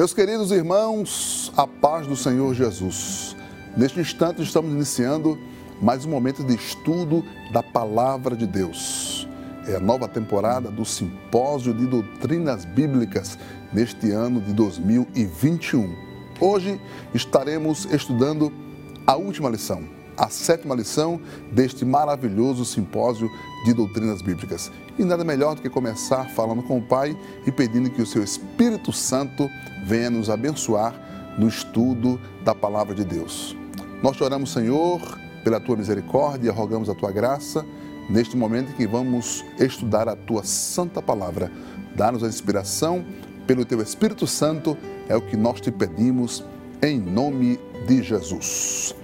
Meus queridos irmãos, a paz do Senhor Jesus. Neste instante estamos iniciando mais um momento de estudo da palavra de Deus. É a nova temporada do Simpósio de Doutrinas Bíblicas neste ano de 2021. Hoje estaremos estudando a última lição, a sétima lição deste maravilhoso simpósio de doutrinas bíblicas. E nada melhor do que começar falando com o Pai e pedindo que o seu Espírito Santo venha nos abençoar no estudo da palavra de Deus. Nós te oramos, Senhor, pela tua misericórdia, rogamos a tua graça neste momento em que vamos estudar a tua santa palavra. Dá-nos a inspiração pelo teu Espírito Santo, é o que nós te pedimos em nome de Jesus.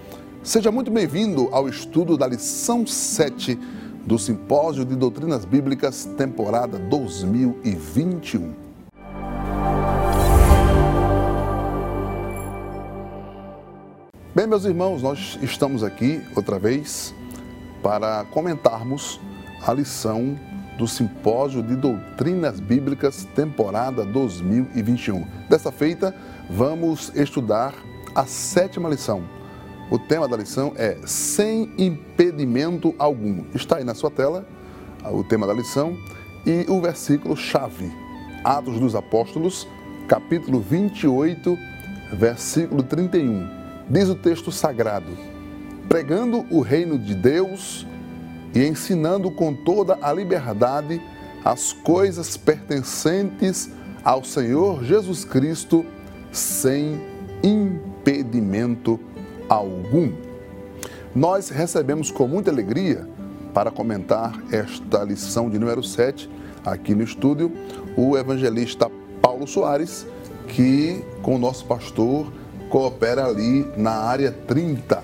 Seja muito bem-vindo ao estudo da lição 7 do Simpósio de Doutrinas Bíblicas, temporada 2021. Bem, meus irmãos, nós estamos aqui outra vez para comentarmos a lição do Simpósio de Doutrinas Bíblicas, temporada 2021. Dessa feita, vamos estudar a sétima lição o tema da lição é Sem impedimento algum. Está aí na sua tela o tema da lição e o versículo chave. Atos dos Apóstolos, capítulo 28, versículo 31. Diz o texto sagrado: Pregando o reino de Deus e ensinando com toda a liberdade as coisas pertencentes ao Senhor Jesus Cristo, sem impedimento algum algum. Nós recebemos com muita alegria, para comentar esta lição de número 7, aqui no estúdio, o evangelista Paulo Soares, que com o nosso pastor coopera ali na área 30,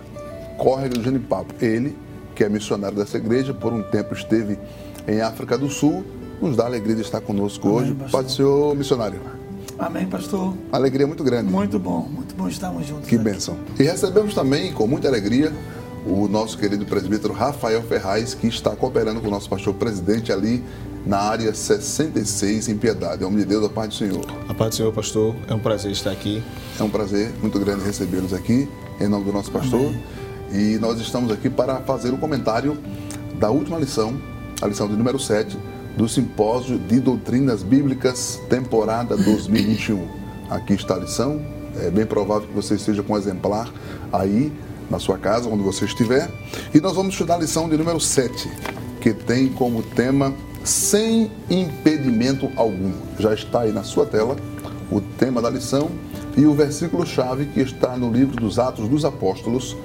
Córrego do Genipapo. Ele, que é missionário dessa igreja, por um tempo esteve em África do Sul, nos dá alegria de estar conosco Amém, hoje. Pastor. Pode ser o missionário. Amém, pastor. Alegria muito grande. Muito bom, muito bom estarmos juntos. Que aqui. bênção. E recebemos também, com muita alegria, o nosso querido presbítero Rafael Ferraz, que está cooperando com o nosso pastor presidente ali na área 66 em Piedade. Em nome de Deus, a paz do Senhor. A paz do Senhor, pastor. É um prazer estar aqui. É um prazer muito grande recebê-los aqui, em nome do nosso pastor. Amém. E nós estamos aqui para fazer o um comentário da última lição, a lição de número 7, do Simpósio de Doutrinas Bíblicas, temporada 2021. Aqui está a lição. É bem provável que você esteja com um exemplar aí na sua casa, onde você estiver. E nós vamos estudar a lição de número 7, que tem como tema Sem impedimento algum. Já está aí na sua tela o tema da lição e o versículo-chave que está no livro dos Atos dos Apóstolos,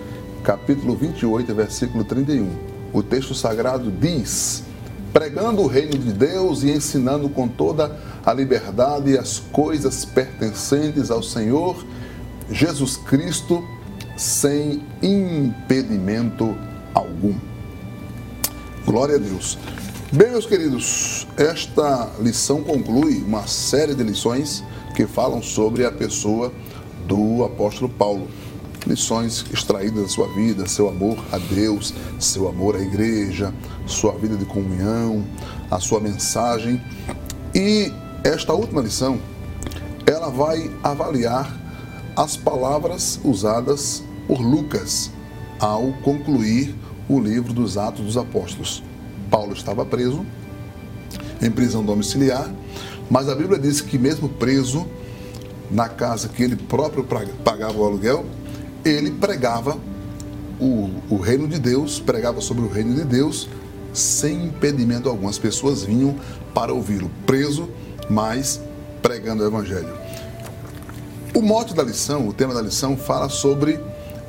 capítulo 28, versículo 31. O texto sagrado diz: pregando o reino de Deus e ensinando com toda a liberdade as coisas pertencentes ao Senhor Jesus Cristo, sem impedimento algum. Glória a Deus. Bem, meus queridos, esta lição conclui uma série de lições que falam sobre a pessoa do apóstolo Paulo lições extraídas da sua vida, seu amor a Deus, seu amor à igreja, sua vida de comunhão, a sua mensagem. E esta última lição, ela vai avaliar as palavras usadas por Lucas ao concluir o livro dos Atos dos Apóstolos. Paulo estava preso, em prisão domiciliar, mas a Bíblia diz que, mesmo preso na casa que ele próprio pagava o aluguel, ele pregava o, o reino de Deus, pregava sobre o reino de Deus sem impedimento algum. As pessoas vinham para ouvi-lo, preso, mas pregando o evangelho. O mote da lição, o tema da lição, fala sobre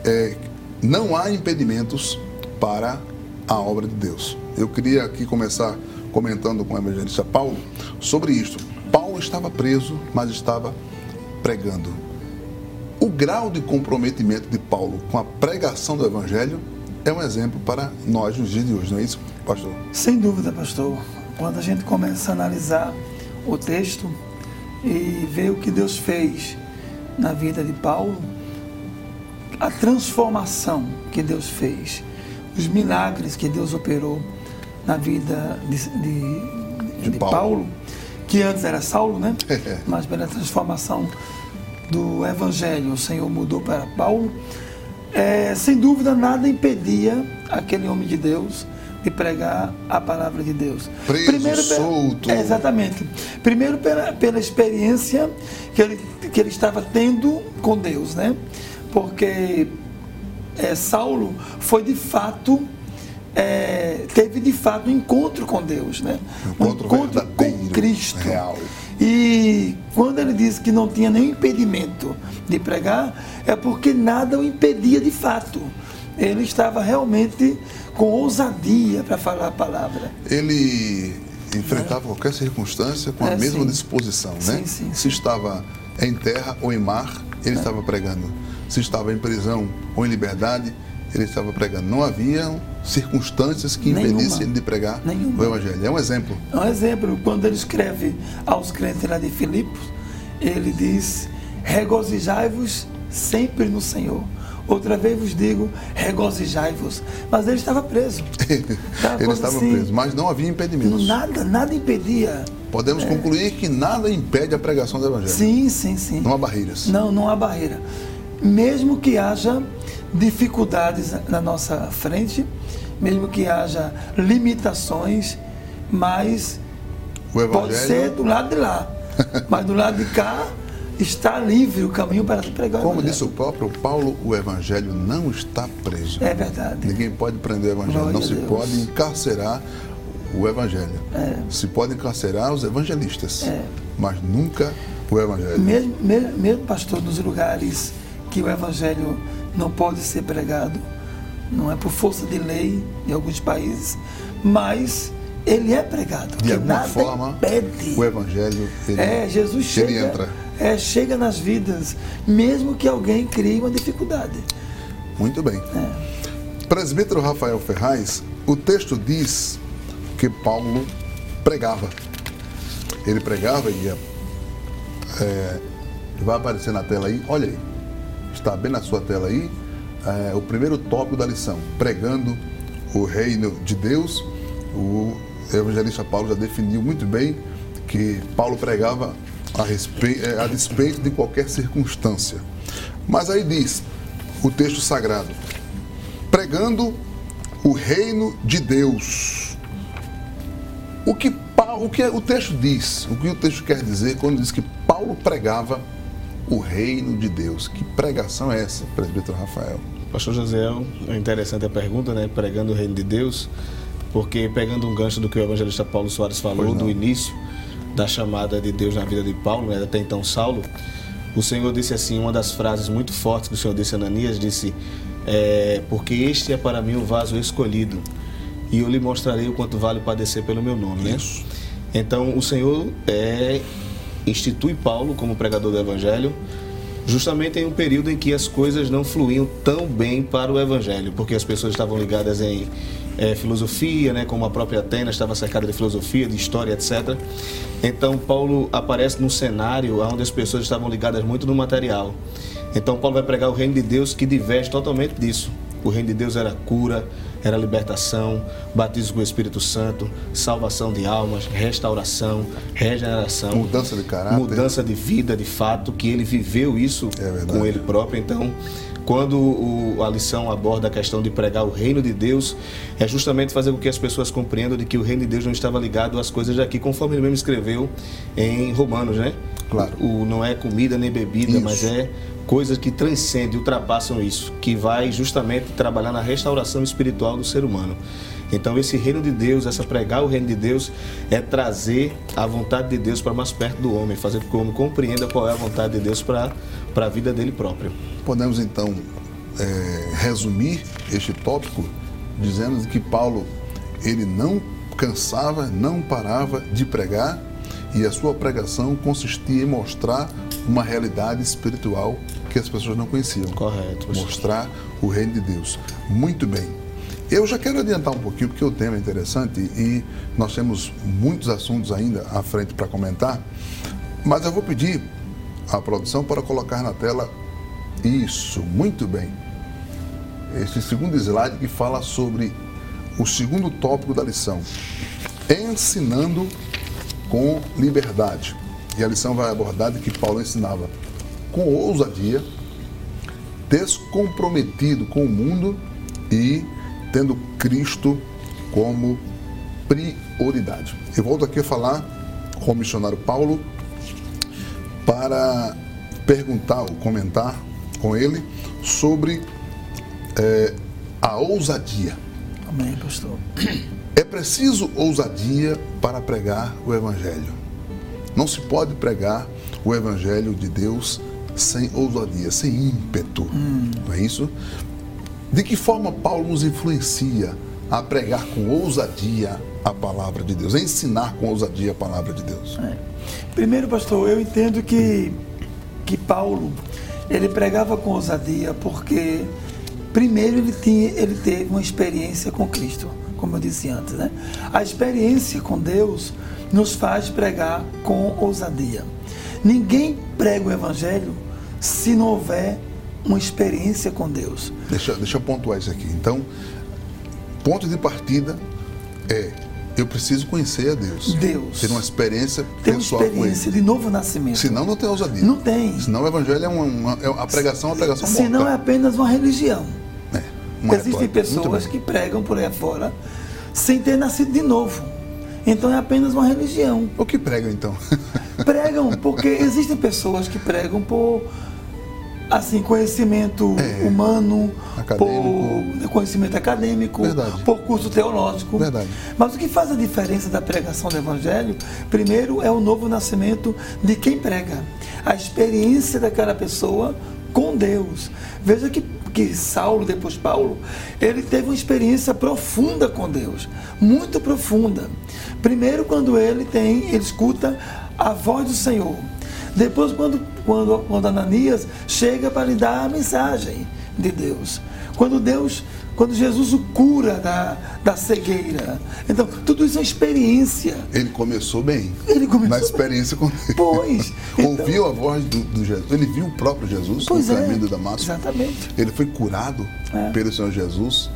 é, não há impedimentos para a obra de Deus. Eu queria aqui começar comentando com o evangelista Paulo sobre isto. Paulo estava preso, mas estava pregando o grau de comprometimento de Paulo com a pregação do Evangelho é um exemplo para nós nos dias de hoje, não é isso, pastor? Sem dúvida, pastor. Quando a gente começa a analisar o texto e ver o que Deus fez na vida de Paulo, a transformação que Deus fez, os milagres que Deus operou na vida de, de, de, de Paulo. Paulo. que antes era Saulo, né? Mas pela transformação do Evangelho o Senhor mudou para Paulo, é, sem dúvida nada impedia aquele homem de Deus de pregar a palavra de Deus. Preso, Primeiro, pela- solto. É, exatamente. Primeiro pela, pela experiência que ele, que ele estava tendo com Deus, né? Porque é, Saulo foi de fato é, teve de fato um encontro com Deus, né? Um encontro verdadeiro, com Cristo. real. E quando ele disse que não tinha nenhum impedimento de pregar, é porque nada o impedia de fato. Ele estava realmente com ousadia para falar a palavra. Ele enfrentava qualquer circunstância com a É, mesma sim. disposição, né? Sim, sim, Se estava em terra ou em mar, ele É. estava pregando. Se estava em prisão ou em liberdade, ele estava pregando. Não havia circunstâncias que impedissem ele de pregar Nenhuma. o Evangelho. É um exemplo. Um exemplo, quando ele escreve aos crentes lá de Filipos, ele diz: regozijai-vos sempre no Senhor. Outra vez vos digo, regozijai-vos. Mas ele estava preso. Aquela ele estava assim, preso, mas não havia impedimentos. Nada, nada impedia. Podemos concluir que nada impede a pregação do Evangelho. Sim, sim, sim. Não há barreiras. Não, não há barreira. Mesmo que haja dificuldades na nossa frente, mesmo que haja limitações, mas pode ser do lado de lá. Mas do lado de cá está livre o caminho para pregar. como disse o próprio Paulo, o Evangelho não está preso. É verdade. Ninguém pode prender o Evangelho, Glória não se Deus. pode encarcerar o Evangelho. Se pode encarcerar os evangelistas, É. mas nunca o Evangelho. Mesmo, mesmo, mesmo, pastor, nos lugares que o evangelho não pode ser pregado, não é por força de lei em alguns países, mas ele é pregado. De alguma forma, impede. o Evangelho ele, É, Jesus chega, ele entra. É, chega nas vidas, mesmo que alguém crie uma dificuldade. Muito bem. É. Presbítero Rafael Ferraz, o texto diz que Paulo pregava. Ele pregava e ia, é, vai aparecer na tela aí, olha aí, está bem na sua tela aí, é, o primeiro tópico da lição, pregando o reino de Deus. O evangelista Paulo já definiu muito bem que Paulo pregava a, respe- é, a despeito de qualquer circunstância. Mas aí diz o texto sagrado, pregando o reino de Deus. O que, o que o texto diz, o que o texto quer dizer quando diz que Paulo pregava o reino de Deus? Que pregação é essa, presbítero Rafael? Pastor José, é interessante a pergunta, né? Pregando o reino de Deus, porque pegando um gancho do que o evangelista Paulo Soares falou do início da chamada de Deus na vida de Paulo, né? até então Saulo, o Senhor disse assim, uma das frases muito fortes que o Senhor disse a Ananias, disse, é, porque este é para mim o vaso escolhido, e eu lhe mostrarei o quanto vale padecer pelo meu nome, né? Isso. Então o Senhor é, institui Paulo como pregador do Evangelho, justamente em um período em que as coisas não fluíam tão bem para o Evangelho, porque as pessoas estavam ligadas em eh, filosofia, né, como a própria Atenas estava cercada de filosofia, de história, etc. Então Paulo aparece num cenário onde as pessoas estavam ligadas muito no material. Então Paulo vai pregar o reino de Deus que diverge totalmente disso. O reino de Deus era cura, era libertação, batismo com o Espírito Santo, salvação de almas, restauração, regeneração, Mudança de caráter. mudança de vida, de fato, que ele viveu isso É com ele próprio. Então, quando o- a lição aborda a questão de pregar o reino de Deus, é justamente fazer com que as pessoas compreendam de que o reino de Deus não estava ligado às coisas daqui, conforme ele mesmo escreveu em Romanos, né? Claro. O, não é comida nem bebida, Isso. mas é coisas que transcendem, ultrapassam isso, que vai justamente trabalhar na restauração espiritual do ser humano. Então, esse reino de Deus, essa pregar o reino de Deus, é trazer a vontade de Deus para mais perto do homem, fazer com que o homem compreenda qual é a vontade de Deus para para a vida dele próprio. Podemos então é, resumir este tópico dizendo que Paulo ele não cansava, não parava de pregar e a sua pregação consistia em mostrar uma realidade espiritual que as pessoas não conheciam. Correto. Mostrar o reino de Deus. Muito bem. Eu já quero adiantar um pouquinho porque o tema é interessante e nós temos muitos assuntos ainda à frente para comentar, mas eu vou pedir à produção para colocar na tela isso, muito bem. Esse segundo slide que fala sobre o segundo tópico da lição, ensinando com liberdade. E a lição vai abordar de que Paulo ensinava com ousadia, descomprometido com o mundo e tendo Cristo como prioridade. Eu volto aqui a falar com o missionário Paulo para perguntar ou comentar com ele sobre é, a ousadia. Amém, pastor. É preciso ousadia para pregar o Evangelho. Não se pode pregar o Evangelho de Deus sem ousadia, sem ímpeto. Hum. Não é isso? De que forma Paulo nos influencia a pregar com ousadia a palavra de Deus, a ensinar com ousadia a palavra de Deus? É. Primeiro, pastor, eu entendo que, que Paulo ele pregava com ousadia porque primeiro ele tinha ele teve uma experiência com Cristo, como eu disse antes, né? A experiência com Deus nos faz pregar com ousadia. Ninguém prega o evangelho se não houver uma experiência com Deus. Deixa, deixa eu pontuar isso aqui. Então, ponto de partida é eu preciso conhecer a Deus. Deus. Ter uma experiência ter pessoal uma experiência de novo nascimento. Senão não tem ousadia. Não tem. Senão o evangelho é uma, uma é a pregação uma pregação Senão morta. é apenas uma religião. É, uma Existem pessoas que pregam por aí afora sem ter nascido de novo. Então é apenas uma religião. O que pregam então? Pregam porque existem pessoas que pregam por assim conhecimento é, humano, acadêmico. por conhecimento acadêmico, Verdade. por curso teológico. Verdade. Mas o que faz a diferença da pregação do evangelho, primeiro é o novo nascimento de quem prega, a experiência daquela pessoa com Deus. Veja que que Saulo, depois Paulo, ele teve uma experiência profunda com Deus, muito profunda. Primeiro, quando ele tem, ele escuta a voz do Senhor. Depois, quando, quando, quando Ananias chega para lhe dar a mensagem de Deus. Quando Deus, quando Jesus o cura da, da cegueira. Então, tudo isso é experiência. Ele começou bem. Ele começou na experiência com Deus. Pois. Então, Ouviu a voz do, do, Jesus. Ele viu o próprio Jesus pois no é, caminho de Damasco. Exatamente. Ele foi curado é. pelo Senhor Jesus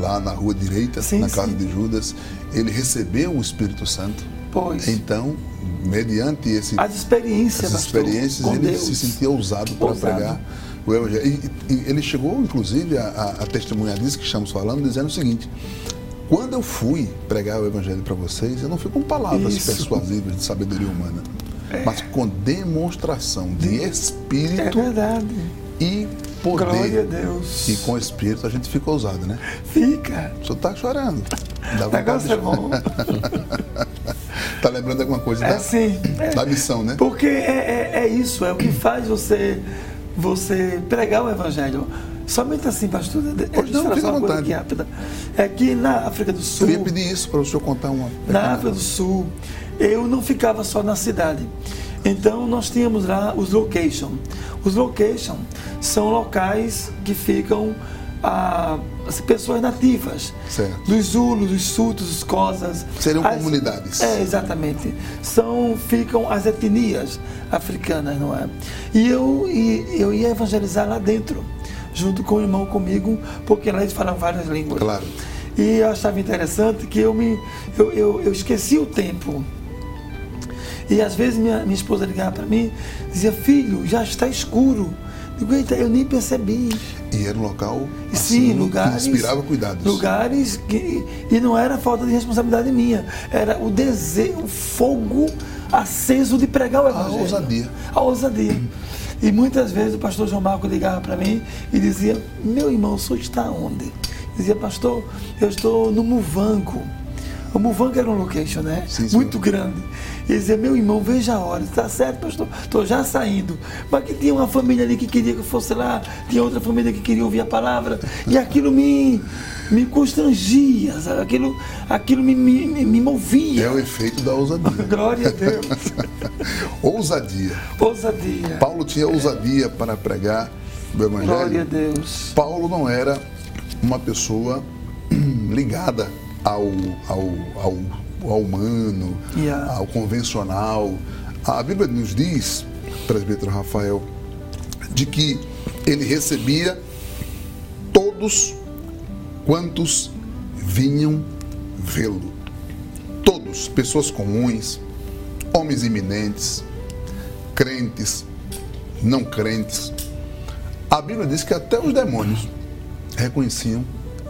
lá na rua direita, sim, na casa sim. de Judas. Ele recebeu o Espírito Santo. Pois. Então, mediante esse, as experiências, essas experiências, ele Deus. se sentia ousado para pregar o Evangelho. E, e, ele chegou, inclusive, a, a testemunhar disso que estamos falando, dizendo o seguinte: quando eu fui pregar o Evangelho para vocês, eu não fui com palavras Isso. persuasivas de sabedoria humana, é. mas com demonstração de espírito é verdade. e poder. Glória a Deus. E com o espírito a gente fica ousado, né? Fica. O senhor está chorando. o negócio é bom. Tá lembrando alguma coisa é, da, sim, é, da missão, né? Porque é, é, é, isso, é o que faz você, você pregar o evangelho. Somente assim, pastor. Pois não, fica uma coisa aqui rápida. É que na África do Sul. Eu ia pedir isso para o senhor contar uma. Na África do Sul, eu não ficava só na cidade. Então nós tínhamos lá os location. Os location são locais que ficam a, as pessoas nativas. Certo. Dos Zulus, dos Sutos, dos Cosas. Seriam as, comunidades. É, exatamente. São, ficam as etnias africanas, não é? E eu, e, eu ia evangelizar lá dentro, junto com o irmão comigo, porque lá eles falam várias línguas. Claro. E eu achava interessante que eu me eu, eu, eu esqueci o tempo. E às vezes minha, minha esposa ligava para mim, dizia, filho, já está escuro Digo, eu nem percebi. E era um local assim, Sim, lugares, que inspirava cuidados. Lugares que. E não era falta de responsabilidade minha. Era o desejo, o fogo aceso de pregar o Evangelho. A ousadia. A ousadia. E muitas vezes o pastor João Marco ligava para mim e dizia: Meu irmão, o senhor está onde? Dizia, pastor, eu estou no Muvanco. O Muvanco era um location, né? Sim, Muito grande. E dizia, meu irmão, veja a hora, está certo, pastor, estou já saindo. Mas que tinha uma família ali que queria que eu fosse lá, tinha outra família que queria ouvir a palavra, e aquilo me, me constrangia, sabe? Aquilo, aquilo me, me, me movia. É o efeito da ousadia. Glória a Deus. ousadia. Ousadia. Paulo tinha ousadia para pregar o Evangelho. Glória a Deus. Paulo não era uma pessoa ligada ao, ao, ao ao humano, yeah. ao convencional. A Bíblia nos diz, presbítero Rafael, de que ele recebia todos quantos vinham vê-lo. Todos, pessoas comuns, homens eminentes, crentes, não crentes. A Bíblia diz que até os demônios reconheciam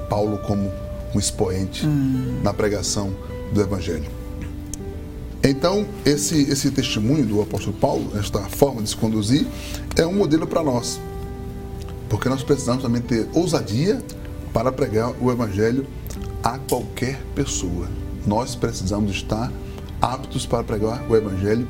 Paulo como um expoente hum. na pregação do Evangelho. Então, esse, esse testemunho do apóstolo Paulo, esta forma de se conduzir, é um modelo para nós. Porque nós precisamos também ter ousadia para pregar o Evangelho a qualquer pessoa. Nós precisamos estar aptos para pregar o Evangelho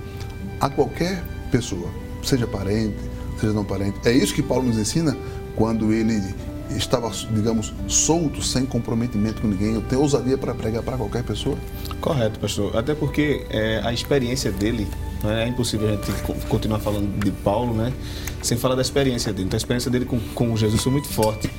a qualquer pessoa, seja parente, seja não parente. É isso que Paulo nos ensina quando ele estava, digamos, solto, sem comprometimento com ninguém. Eu tenho ousadia para pregar para qualquer pessoa? Correto, pastor. Até porque é, a experiência dele, né, é impossível a gente continuar falando de Paulo, né, sem falar da experiência dele. Então, a experiência dele com, com Jesus foi muito forte.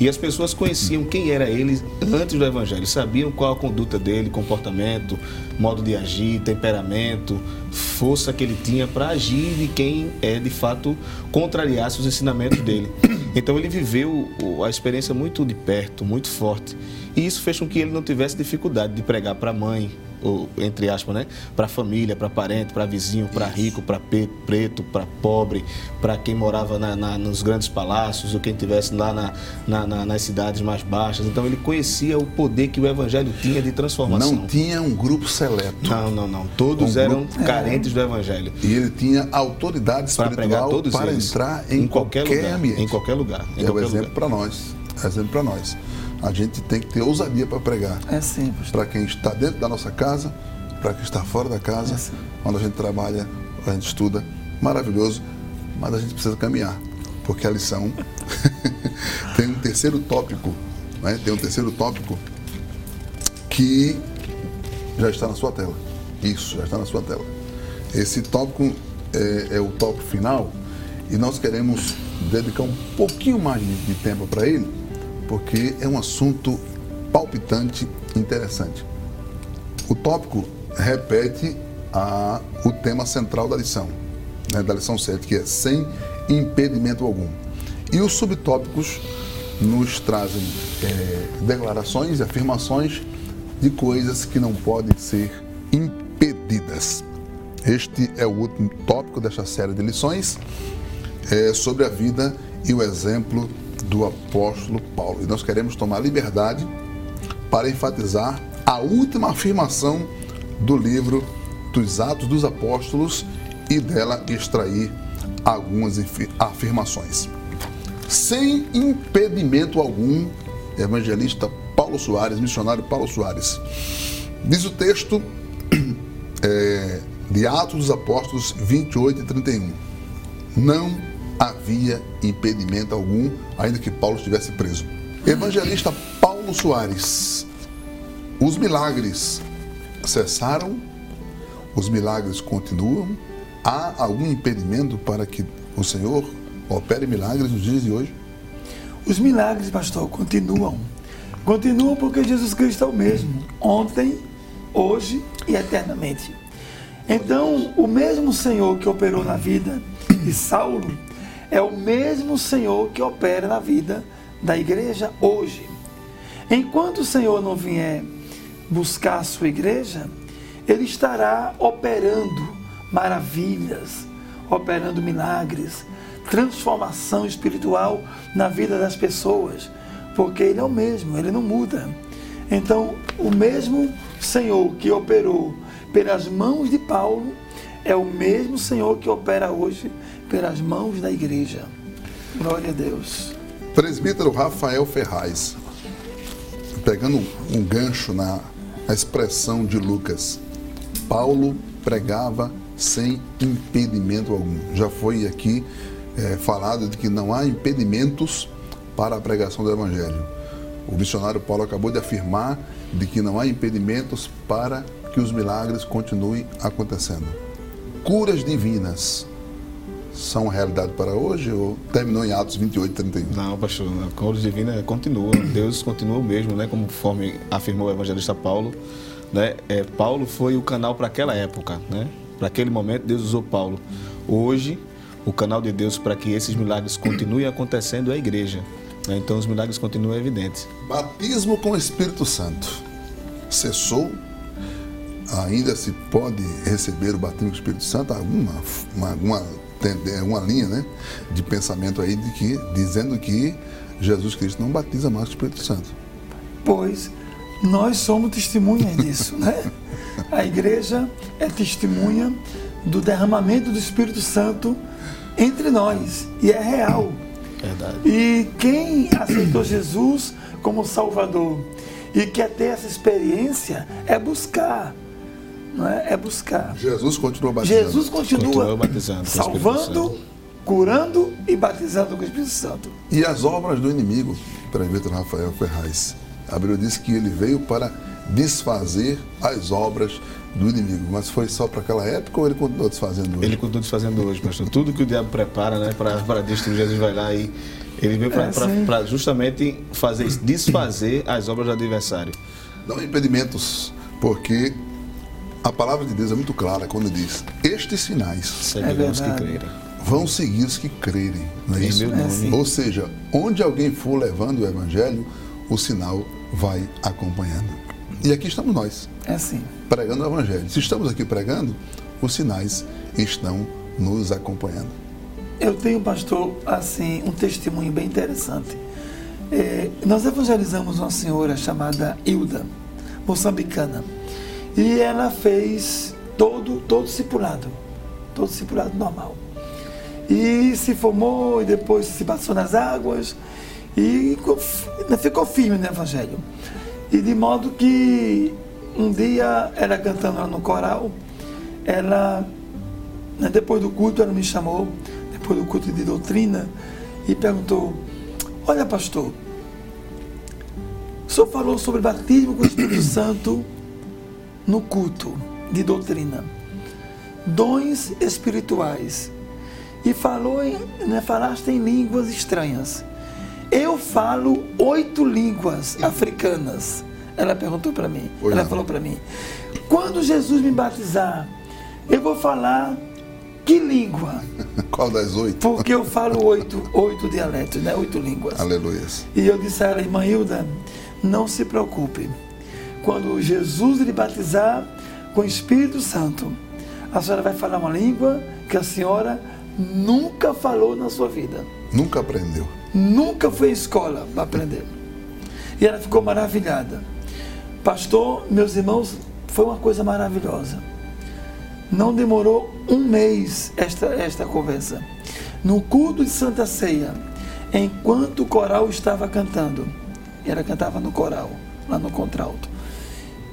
E as pessoas conheciam quem era ele antes do Evangelho, sabiam qual a conduta dele, comportamento, modo de agir, temperamento, força que ele tinha para agir de quem é de fato contrariasse os ensinamentos dele. Então ele viveu a experiência muito de perto, muito forte. E isso fez com que ele não tivesse dificuldade de pregar para a mãe, ou, entre aspas, né? Para família, para parente, para vizinho, para rico, para preto, para pobre, para quem morava na, na, nos grandes palácios ou quem estivesse lá na, na, nas cidades mais baixas. Então ele conhecia o poder que o evangelho tinha de transformação. Não tinha um grupo seleto. Não, não, não. Todos um eram grupo... carentes é. do evangelho. E ele tinha autoridade espiritual para, para entrar em, em qualquer, qualquer, lugar, ambiente. Em qualquer lugar. Em é qualquer o exemplo para nós. É exemplo para nós a gente tem que ter ousadia para pregar. É simples. Para quem está dentro da nossa casa, para quem está fora da casa, é quando a gente trabalha, a gente estuda, maravilhoso, mas a gente precisa caminhar, porque a lição tem um terceiro tópico, né? tem um terceiro tópico que já está na sua tela. Isso, já está na sua tela. Esse tópico é, é o tópico final e nós queremos dedicar um pouquinho mais de, de tempo para ele porque é um assunto palpitante interessante. O tópico repete a, o tema central da lição, né, da lição 7, que é sem impedimento algum. E os subtópicos nos trazem é, declarações e afirmações de coisas que não podem ser impedidas. Este é o último tópico desta série de lições é, sobre a vida e o exemplo do apóstolo Paulo. E nós queremos tomar liberdade para enfatizar a última afirmação do livro dos Atos dos Apóstolos e dela extrair algumas afirmações. Sem impedimento algum, evangelista Paulo Soares, missionário Paulo Soares, diz o texto é, de Atos dos Apóstolos 28 e 31. Não havia impedimento algum, ainda que Paulo estivesse preso. Evangelista Paulo Soares, os milagres cessaram, os milagres continuam. Há algum impedimento para que o Senhor opere milagres nos dias de hoje? Os milagres, pastor, continuam. Continuam porque Jesus Cristo é o mesmo, ontem, hoje e eternamente. Então, o mesmo Senhor que operou na vida de Saulo é o mesmo Senhor que opera na vida da igreja hoje. Enquanto o Senhor não vier buscar a sua igreja, ele estará operando maravilhas, operando milagres, transformação espiritual na vida das pessoas, porque ele é o mesmo, ele não muda. Então, o mesmo Senhor que operou pelas mãos de Paulo é o mesmo Senhor que opera hoje pelas mãos da igreja. Glória a Deus. Presbítero Rafael Ferraz, pegando um gancho na, expressão de Lucas, Paulo pregava sem impedimento algum. Já foi aqui é, falado de que não há impedimentos para a pregação do Evangelho. O missionário Paulo acabou de afirmar de que não há impedimentos para que os milagres continuem acontecendo. Curas divinas são realidade para hoje ou terminou em Atos 28, 31? Não, pastor, a cor divina continua, Deus continua o mesmo, né? Conforme afirmou o evangelista Paulo, né? É, Paulo foi o canal para aquela época, né? Para aquele momento Deus usou Paulo. Hoje, o canal de Deus para que esses milagres continuem acontecendo é a igreja. Né? Então os milagres continuam evidentes. Batismo com o Espírito Santo. Cessou ainda se pode receber o batismo com o Espírito Santo? Alguma, uma, alguma uma linha né, de pensamento aí de que, dizendo que Jesus Cristo não batiza mais o Espírito Santo. Pois nós somos testemunhas disso, né? A igreja é testemunha do derramamento do Espírito Santo entre nós e é real. Verdade. E quem aceitou Jesus como Salvador e quer ter essa experiência é buscar, é? É buscar. Jesus continua batizando. Jesus continua, Continua batizando salvando, curando e batizando com o Espírito Santo. E as obras do inimigo, presbítero Rafael Ferraz. A Bíblia diz que ele veio para desfazer as obras do inimigo. Mas foi só para aquela época ou ele continuou desfazendo hoje? Ele continua desfazendo hoje, pastor. Tudo que o diabo prepara né, para destruir, Jesus vai lá e ele veio É, sim. para justamente fazer desfazer as obras do adversário. Não impedimentos, porque a palavra de Deus é muito clara quando diz: Estes sinais Seguirão os que verdade. crerem. vão seguir os que crerem. Não é isso? sim. Ou seja, onde alguém for levando o evangelho, o sinal vai acompanhando. E aqui estamos nós, É assim. pregando o evangelho. Se estamos aqui pregando, os sinais estão nos acompanhando. Eu tenho, pastor, assim, um testemunho bem interessante. É, nós evangelizamos uma senhora chamada Hilda, moçambicana. E ela fez todo, todo discipulado, todo discipulado normal. E se formou e depois se batizou nas águas e ficou fi- ficou firme no Evangelho. E de modo que um dia, ela cantando lá no coral, ela né, Depois do culto, ela me chamou, depois do culto de doutrina, e perguntou: Olha, pastor, o senhor falou sobre batismo com o Espírito Santo no culto de doutrina, dons espirituais, e falou né, falaste em línguas estranhas. Eu falo oito línguas africanas. Ela perguntou para mim. Oi, ela não. falou para mim: Quando Jesus me batizar, eu vou falar que língua? Qual das oito? Porque eu falo oito, oito dialetos, né? Oito línguas. Aleluias. E eu disse a ela, irmã Hilda, não se preocupe. Quando Jesus lhe batizar com o Espírito Santo, a senhora vai falar uma língua que a senhora nunca falou na sua vida. Nunca aprendeu. Nunca foi à escola para aprender. E ela ficou maravilhada. Pastor, meus irmãos, foi uma coisa maravilhosa. Não demorou um mês esta, esta conversa. No culto de Santa Ceia, enquanto o coral estava cantando, ela cantava no coral, lá no contralto.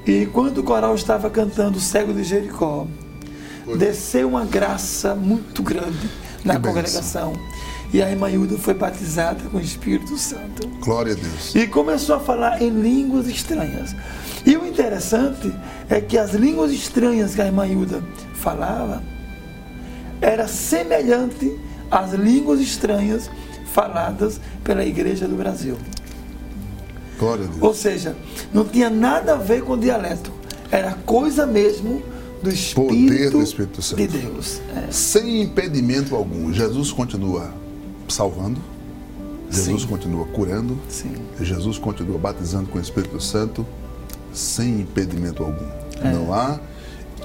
E enquanto o coral estava cantando o cego de Jericó, desceu uma graça muito grande na Que congregação. E a irmã Hilda foi batizada com o Espírito Santo Glória a Deus. e começou a falar em línguas estranhas. E o interessante é que as línguas estranhas que a irmã Hilda falava era semelhante às línguas estranhas faladas pela igreja do Brasil. Glória a Deus. Ou seja, não tinha nada a ver com dialeto. Era coisa mesmo do Espírito, do Espírito Santo. de Deus. É. Sem impedimento algum. Jesus continua salvando. Jesus Sim. continua curando. Sim. Jesus continua batizando com o Espírito Santo sem impedimento algum. É. Não há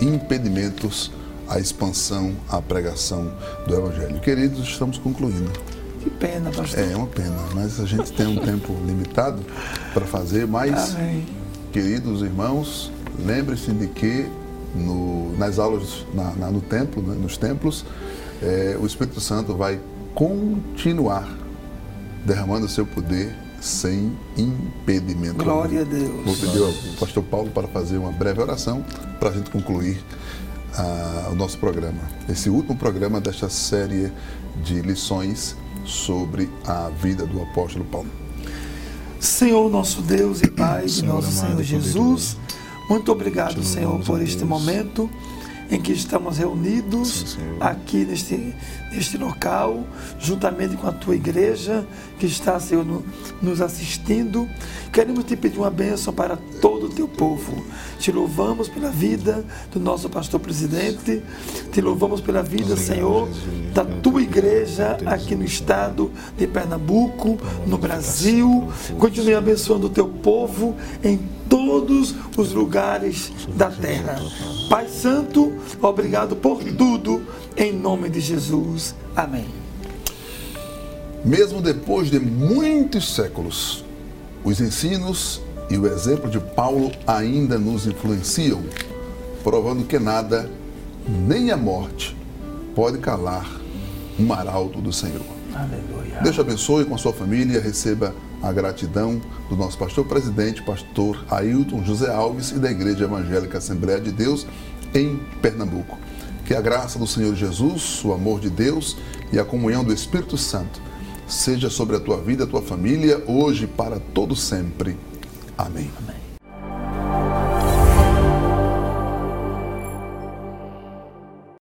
impedimentos à expansão, à pregação do Evangelho. Queridos, estamos concluindo. Que pena, pastor. É uma pena, mas a gente tem um tempo limitado para fazer, mas, Amém. queridos irmãos, lembre-se de que no- nas aulas na- na- no templo, né, nos templos, eh, o Espírito Santo vai continuar derramando o seu poder sem impedimento. Glória a Deus. Vou pedir ao pastor Paulo para fazer uma breve oração para a gente concluir ah, o nosso programa. Esse último programa desta série de lições sobre a vida do apóstolo Paulo. Senhor nosso Deus e Pai de nosso Senhor Jesus, muito obrigado, Senhor, por este momento em que estamos reunidos Sim, aqui neste, neste local, juntamente com a tua igreja que está, Senhor, no- nos assistindo. Queremos te pedir uma bênção para todo o teu povo. Te louvamos pela vida do nosso pastor presidente, te louvamos pela vida, Senhor, da tua igreja aqui no estado de Pernambuco, no Brasil. Continue abençoando o teu povo em todos os lugares da terra. Pai Santo, Obrigado por tudo, em nome de Jesus. Amém. Mesmo depois de muitos séculos, os ensinos e o exemplo de Paulo ainda nos influenciam, provando que nada, nem a morte, pode calar um arauto do Senhor. Aleluia. Deus te abençoe com a sua família, receba a gratidão do nosso pastor presidente, pastor Ailton José Alves e da Igreja Evangélica Assembleia de Deus em Pernambuco. Que a graça do Senhor Jesus, o amor de Deus e a comunhão do Espírito Santo seja sobre a tua vida, a tua família, hoje e para todo sempre. Amém. Amém.